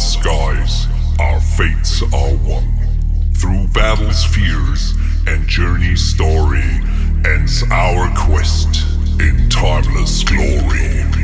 skies, our fates are one. Through battle's fears and journey, story ends our quest in timeless glory.